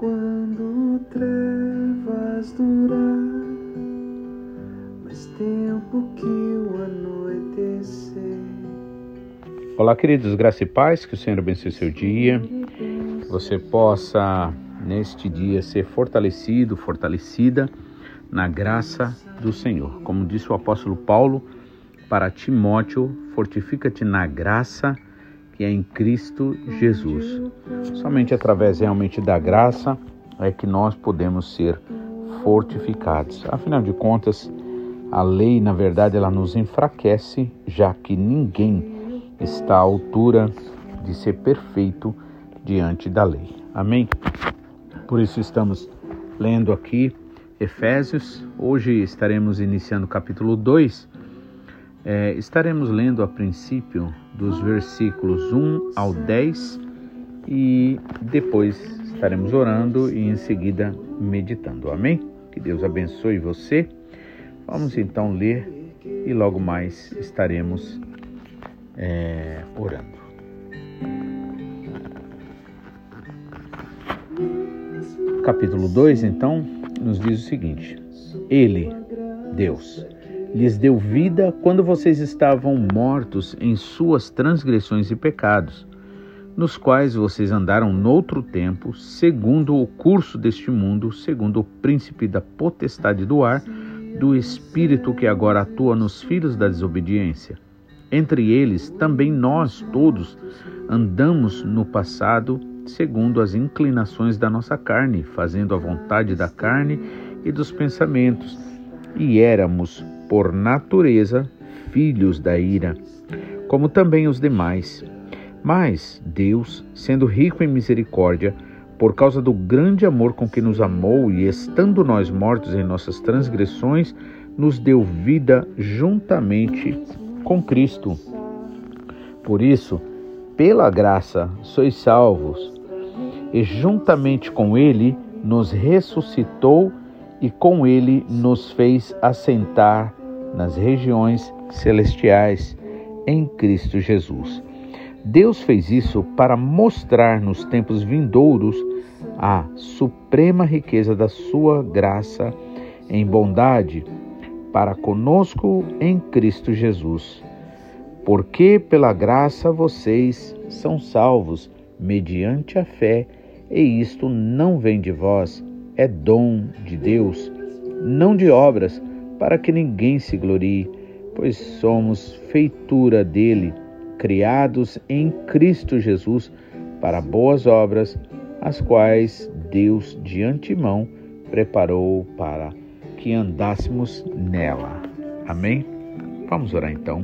quando trevas durar, mais tempo que o anoitecer. Olá, queridos, graça e paz, que o Senhor abençoe seu dia, que você possa neste dia ser fortalecido, fortalecida na graça do Senhor. Como disse o apóstolo Paulo para Timóteo, fortifica-te na graça que é em Cristo Jesus. Somente através realmente da graça é que nós podemos ser fortificados. Afinal de contas, a lei, na verdade, ela nos enfraquece, já que ninguém está à altura de ser perfeito diante da lei. Amém? Por isso estamos lendo aqui Efésios. Hoje estaremos iniciando o capítulo 2. É, estaremos lendo a princípio dos versículos 1 ao 10 e depois estaremos orando e em seguida meditando. Amém? Que Deus abençoe você. Vamos então ler e logo mais estaremos é, orando. Capítulo 2, então, nos diz o seguinte: Ele, Deus, lhes deu vida quando vocês estavam mortos em suas transgressões e pecados, nos quais vocês andaram noutro tempo, segundo o curso deste mundo, segundo o príncipe da potestade do ar, do espírito que agora atua nos filhos da desobediência. Entre eles, também nós todos andamos no passado segundo as inclinações da nossa carne, fazendo a vontade da carne e dos pensamentos, e éramos por natureza, filhos da ira, como também os demais. Mas Deus, sendo rico em misericórdia, por causa do grande amor com que nos amou e estando nós mortos em nossas transgressões, nos deu vida juntamente com Cristo. Por isso, pela graça sois salvos, e juntamente com Ele nos ressuscitou e com Ele nos fez assentar nas regiões celestiais em Cristo Jesus. Deus fez isso para mostrar nos tempos vindouros a suprema riqueza da sua graça em bondade para conosco em Cristo Jesus. Porque pela graça vocês são salvos mediante a fé, e isto não vem de vós, é dom de Deus, não de obras, para que ninguém se glorie, pois somos feitura dele, criados em Cristo Jesus para boas obras, as quais Deus de antemão preparou para que andássemos nela. Amém? Vamos orar então.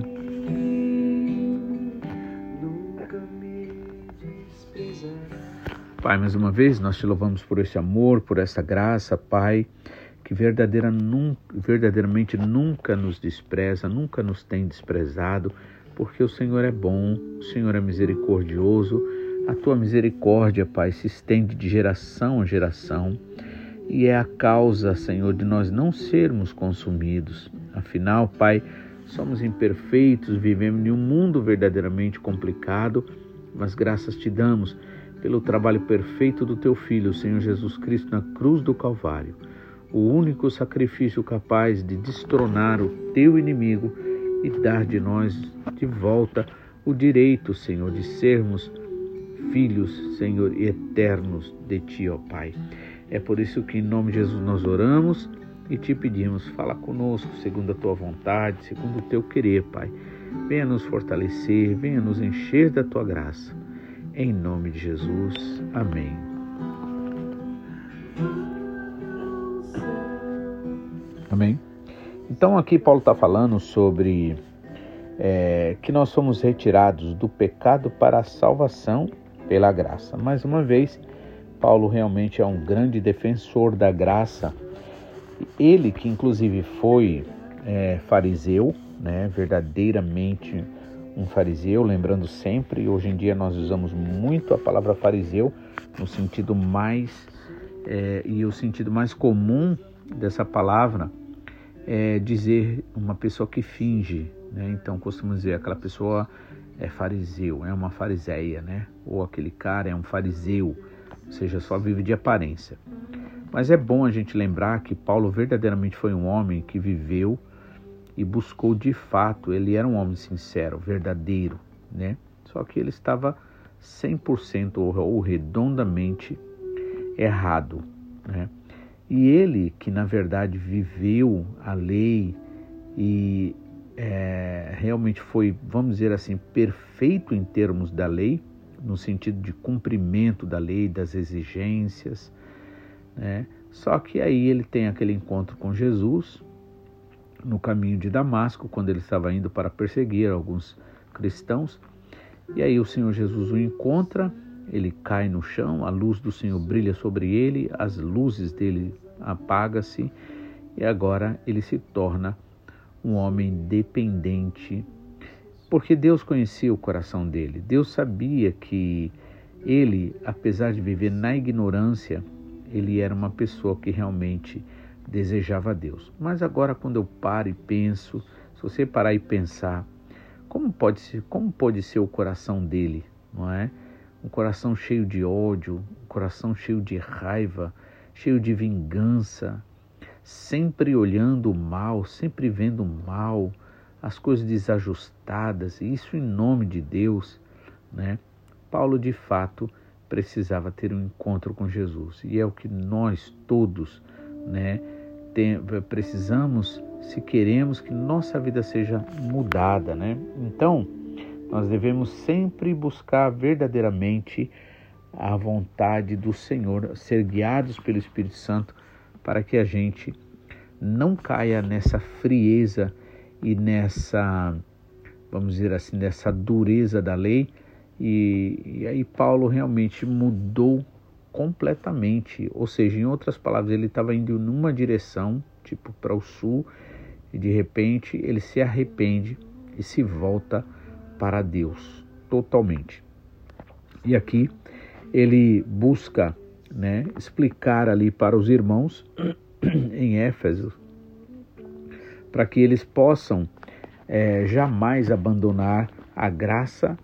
Pai, mais uma vez nós te louvamos por esse amor, por essa graça, Pai que verdadeira, num, verdadeiramente nunca nos despreza, nunca nos tem desprezado, porque o Senhor é bom, o Senhor é misericordioso, a tua misericórdia, Pai, se estende de geração a geração e é a causa, Senhor, de nós não sermos consumidos. Afinal, Pai, somos imperfeitos, vivemos em um mundo verdadeiramente complicado, mas graças te damos pelo trabalho perfeito do teu Filho, Senhor Jesus Cristo, na cruz do Calvário o único sacrifício capaz de destronar o teu inimigo e dar de nós de volta o direito, Senhor, de sermos filhos, Senhor, eternos de Ti, ó Pai. É por isso que em nome de Jesus nós oramos e te pedimos, fala conosco segundo a tua vontade, segundo o teu querer, Pai. Venha nos fortalecer, venha nos encher da tua graça. Em nome de Jesus. Amém. Amém? Então aqui Paulo está falando sobre é, que nós somos retirados do pecado para a salvação pela graça. Mais uma vez, Paulo realmente é um grande defensor da graça. Ele que inclusive foi é, fariseu, né, verdadeiramente um fariseu, lembrando sempre, hoje em dia nós usamos muito a palavra fariseu no sentido mais é, e o sentido mais comum dessa palavra é dizer uma pessoa que finge, né? Então costumamos dizer aquela pessoa é fariseu, é uma fariseia, né? Ou aquele cara é um fariseu, ou seja, só vive de aparência. Mas é bom a gente lembrar que Paulo verdadeiramente foi um homem que viveu e buscou de fato, ele era um homem sincero, verdadeiro, né? Só que ele estava 100% ou redondamente errado, né? E ele, que na verdade viveu a lei e é, realmente foi, vamos dizer assim, perfeito em termos da lei, no sentido de cumprimento da lei, das exigências, né? Só que aí ele tem aquele encontro com Jesus no caminho de Damasco, quando ele estava indo para perseguir alguns cristãos. E aí o Senhor Jesus o encontra, ele cai no chão, a luz do Senhor brilha sobre ele, as luzes dele apagam-se e agora ele se torna um homem dependente, porque Deus conhecia o coração dele. Deus sabia que ele, apesar de viver na ignorância, ele era uma pessoa que realmente desejava Deus. Mas agora quando eu paro e penso, se você parar e pensar, como pode ser, como pode ser o coração dele, não é? Um coração cheio de ódio, um coração cheio de raiva, cheio de vingança, sempre olhando o mal, sempre vendo o mal, as coisas desajustadas, isso em nome de Deus, né? Paulo de fato precisava ter um encontro com Jesus e é o que nós todos, né, tem, precisamos se queremos que nossa vida seja mudada, né? Então, nós devemos sempre buscar verdadeiramente a vontade do Senhor, ser guiados pelo Espírito Santo para que a gente não caia nessa frieza e nessa, vamos dizer assim, nessa dureza da lei. E, e aí Paulo realmente mudou completamente, ou seja, em outras palavras, ele estava indo numa direção, tipo para o sul, e de repente ele se arrepende e se volta para Deus totalmente. E aqui ele busca né, explicar ali para os irmãos em Éfeso, para que eles possam é, jamais abandonar a graça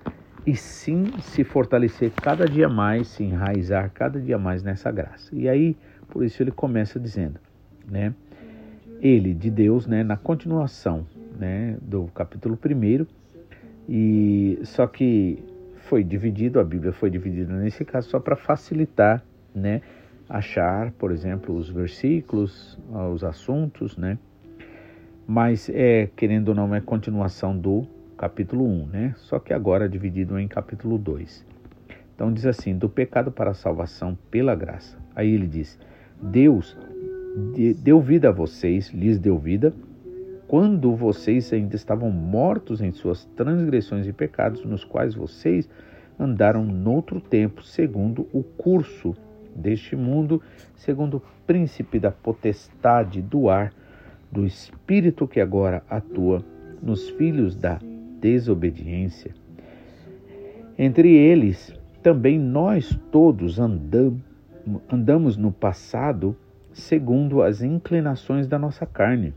e sim se fortalecer cada dia mais, se enraizar cada dia mais nessa graça. E aí, por isso ele começa dizendo, né? Ele de Deus, né, na continuação, né, do capítulo 1 e só que foi dividido, a Bíblia foi dividida nesse caso só para facilitar, né, achar, por exemplo, os versículos, os assuntos, né? Mas é, querendo ou não, é continuação do capítulo 1, né? Só que agora dividido em capítulo 2. Então diz assim: do pecado para a salvação pela graça. Aí ele diz: Deus deu vida a vocês, lhes deu vida, quando vocês ainda estavam mortos em suas transgressões e pecados, nos quais vocês andaram noutro tempo, segundo o curso deste mundo, segundo o príncipe da potestade do ar, do espírito que agora atua nos filhos da desobediência. Entre eles, também nós todos andam, andamos no passado segundo as inclinações da nossa carne,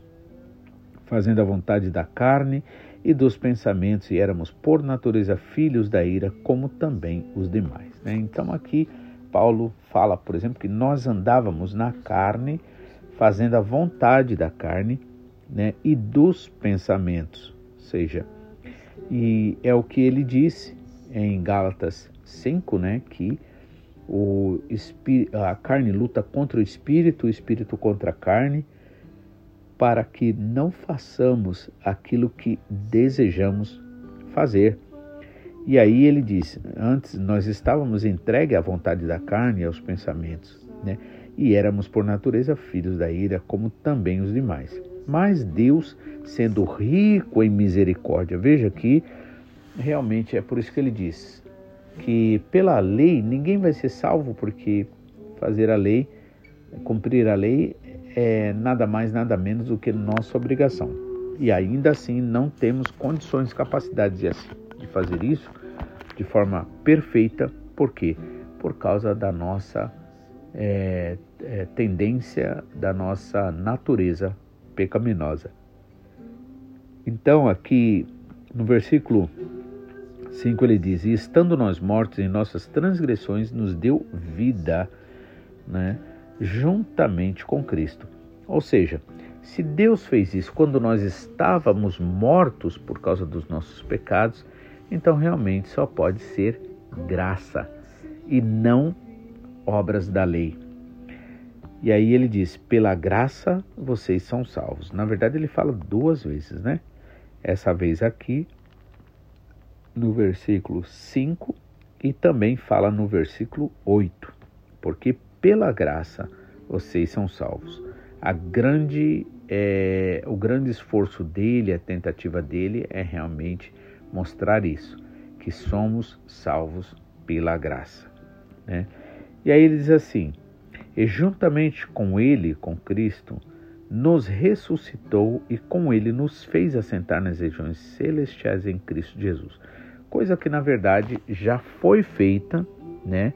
fazendo a vontade da carne e dos pensamentos, e éramos por natureza filhos da ira, como também os demais. Né? Então aqui Paulo fala, por exemplo, que nós andávamos na carne, fazendo a vontade da carne né, e dos pensamentos, ou seja, e é o que ele disse em Gálatas 5, né, que o a carne luta contra o espírito, o espírito contra a carne, para que não façamos aquilo que desejamos fazer. E aí ele diz: antes nós estávamos entregues à vontade da carne e aos pensamentos, né? E éramos por natureza filhos da ira, como também os demais. Mas Deus, sendo rico em misericórdia, veja que realmente é por isso que ele diz que pela lei ninguém vai ser salvo, porque fazer a lei, cumprir a lei, é nada mais, nada menos do que nossa obrigação. E ainda assim não temos condições, capacidades de fazer isso de forma perfeita. Por quê? Por causa da nossa é, é, tendência, da nossa natureza pecaminosa. Então, aqui no versículo 5 ele diz: E estando nós mortos em nossas transgressões, nos deu vida, né, juntamente com Cristo. Ou seja, se Deus fez isso quando nós estávamos mortos por causa dos nossos pecados, então realmente só pode ser graça e não obras da lei. E aí ele diz: pela graça vocês são salvos. Na verdade, ele fala duas vezes, né? Essa vez aqui, no versículo 5, e também fala no versículo 8, porque pela graça vocês são salvos. A grande, é, o grande esforço dele, a tentativa dele é realmente mostrar isso, que somos salvos pela graça. Né? E aí ele diz assim: e juntamente com ele, com Cristo, nos ressuscitou e com ele nos fez assentar nas regiões celestiais em Cristo Jesus. Coisa que na verdade já foi feita, né,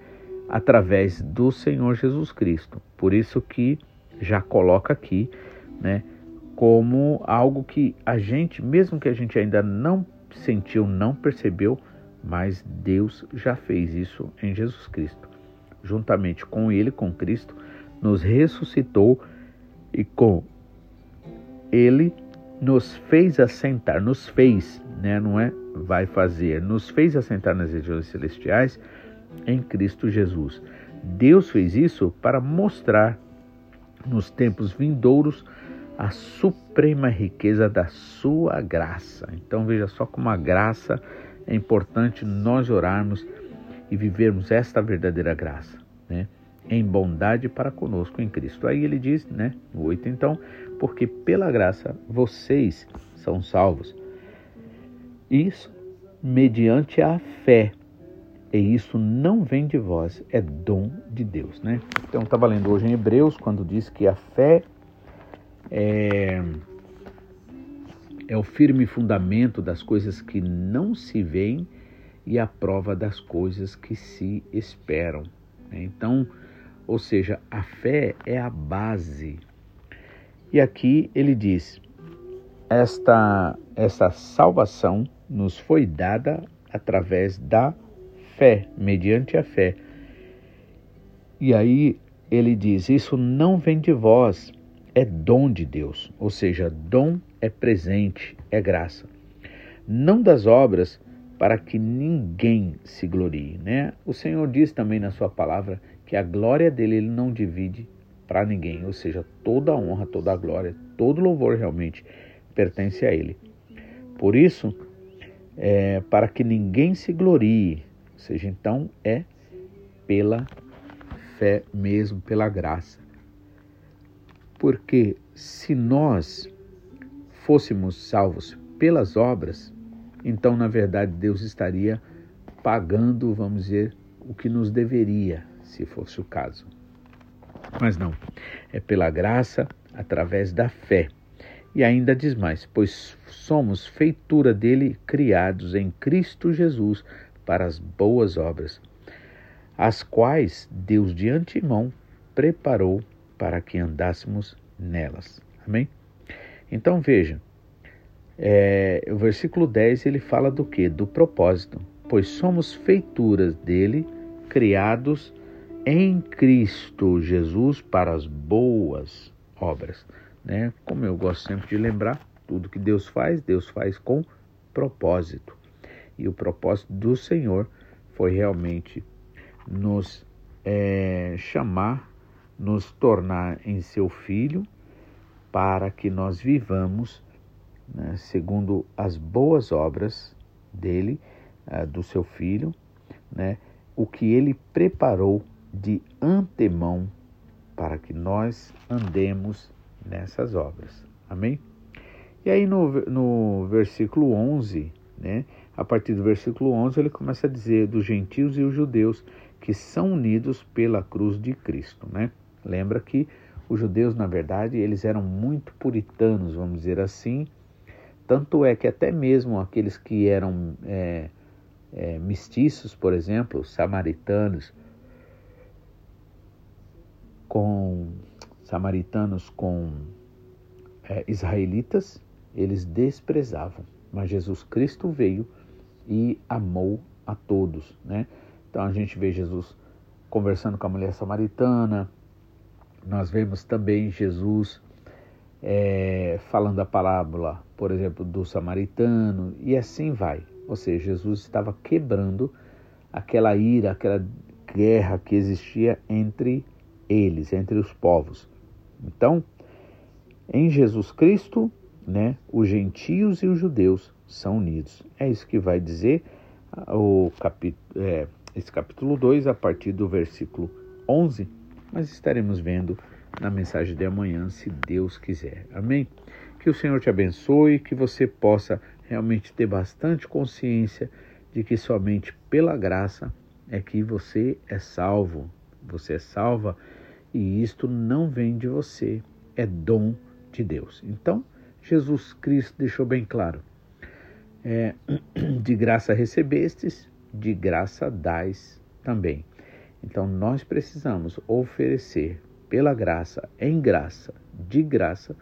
através do Senhor Jesus Cristo. Por isso que já coloca aqui, né, como algo que a gente, mesmo que a gente ainda não sentiu, não percebeu, mas Deus já fez isso em Jesus Cristo juntamente com ele, com Cristo, nos ressuscitou e com ele nos fez assentar, nos fez, né, não é vai fazer, nos fez assentar nas regiões celestiais em Cristo Jesus. Deus fez isso para mostrar nos tempos vindouros a suprema riqueza da sua graça. Então veja só como a graça é importante nós orarmos e vivermos esta verdadeira graça, né? Em bondade para conosco em Cristo. Aí ele diz, né, no 8 então, porque pela graça vocês são salvos. Isso mediante a fé. E isso não vem de vós, é dom de Deus, né? Então, estava lendo hoje em Hebreus, quando diz que a fé é, é o firme fundamento das coisas que não se veem e a prova das coisas que se esperam. Né? Então, ou seja, a fé é a base. E aqui ele diz: esta, esta salvação nos foi dada através da fé, mediante a fé. E aí ele diz: Isso não vem de vós, é dom de Deus. Ou seja, dom é presente, é graça. Não das obras, para que ninguém se glorie. Né? O Senhor diz também na sua palavra que a glória dele ele não divide para ninguém, ou seja, toda a honra, toda a glória, todo louvor realmente pertence a ele. Por isso, é, para que ninguém se glorie, ou seja, então é pela fé mesmo, pela graça. Porque se nós fôssemos salvos pelas obras, então na verdade Deus estaria pagando, vamos dizer, o que nos deveria, se fosse o caso. Mas não, é pela graça, através da fé. E ainda diz mais: pois somos feitura dele, criados em Cristo Jesus para as boas obras, as quais Deus de antemão preparou para que andássemos nelas. Amém? Então veja, é, o versículo 10 ele fala do que? Do propósito. Pois somos feituras dele, criados em Cristo Jesus para as boas obras. Né? Como eu gosto sempre de lembrar, tudo que Deus faz, Deus faz com propósito. E o propósito do Senhor foi realmente nos é, chamar, nos tornar em seu filho, para que nós vivamos né, segundo as boas obras dele, uh, do seu filho, né, o que ele preparou de antemão para que nós andemos nessas obras. Amém? E aí no, no versículo 11, né, a partir do versículo 11, ele começa a dizer dos gentios e os judeus que são unidos pela cruz de Cristo. Né? Lembra que os judeus, na verdade, eles eram muito puritanos, vamos dizer assim, tanto é que até mesmo aqueles que eram é, é, mestiços, por exemplo, samaritanos, com samaritanos com é, israelitas, eles desprezavam. Mas Jesus Cristo veio e amou a todos, né? Então a gente vê Jesus conversando com a mulher samaritana, nós vemos também Jesus é, falando a parábola, por exemplo, do samaritano, e assim vai. Ou seja, Jesus estava quebrando aquela ira, aquela guerra que existia entre eles, entre os povos. Então, em Jesus Cristo, né, os gentios e os judeus são unidos. É isso que vai dizer o capítulo, é, esse capítulo 2, a partir do versículo 11, mas estaremos vendo na mensagem de amanhã, se Deus quiser. Amém? Que o Senhor te abençoe, que você possa realmente ter bastante consciência de que somente pela graça é que você é salvo. Você é salva e isto não vem de você, é dom de Deus. Então, Jesus Cristo deixou bem claro: é, de graça recebestes, de graça dais também. Então, nós precisamos oferecer pela graça, em graça, de graça,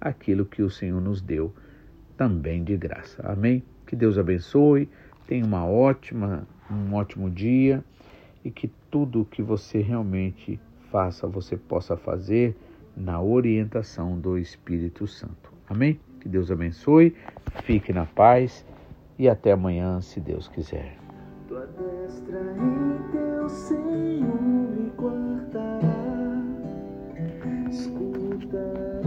aquilo que o Senhor nos deu também de graça. Amém? Que Deus abençoe, tenha uma ótima, um ótimo dia e que tudo que você realmente faça, você possa fazer na orientação do Espírito Santo. Amém? Que Deus abençoe, fique na paz e até amanhã, se Deus quiser. Tua destra em teu Senhor me guardará, escutarei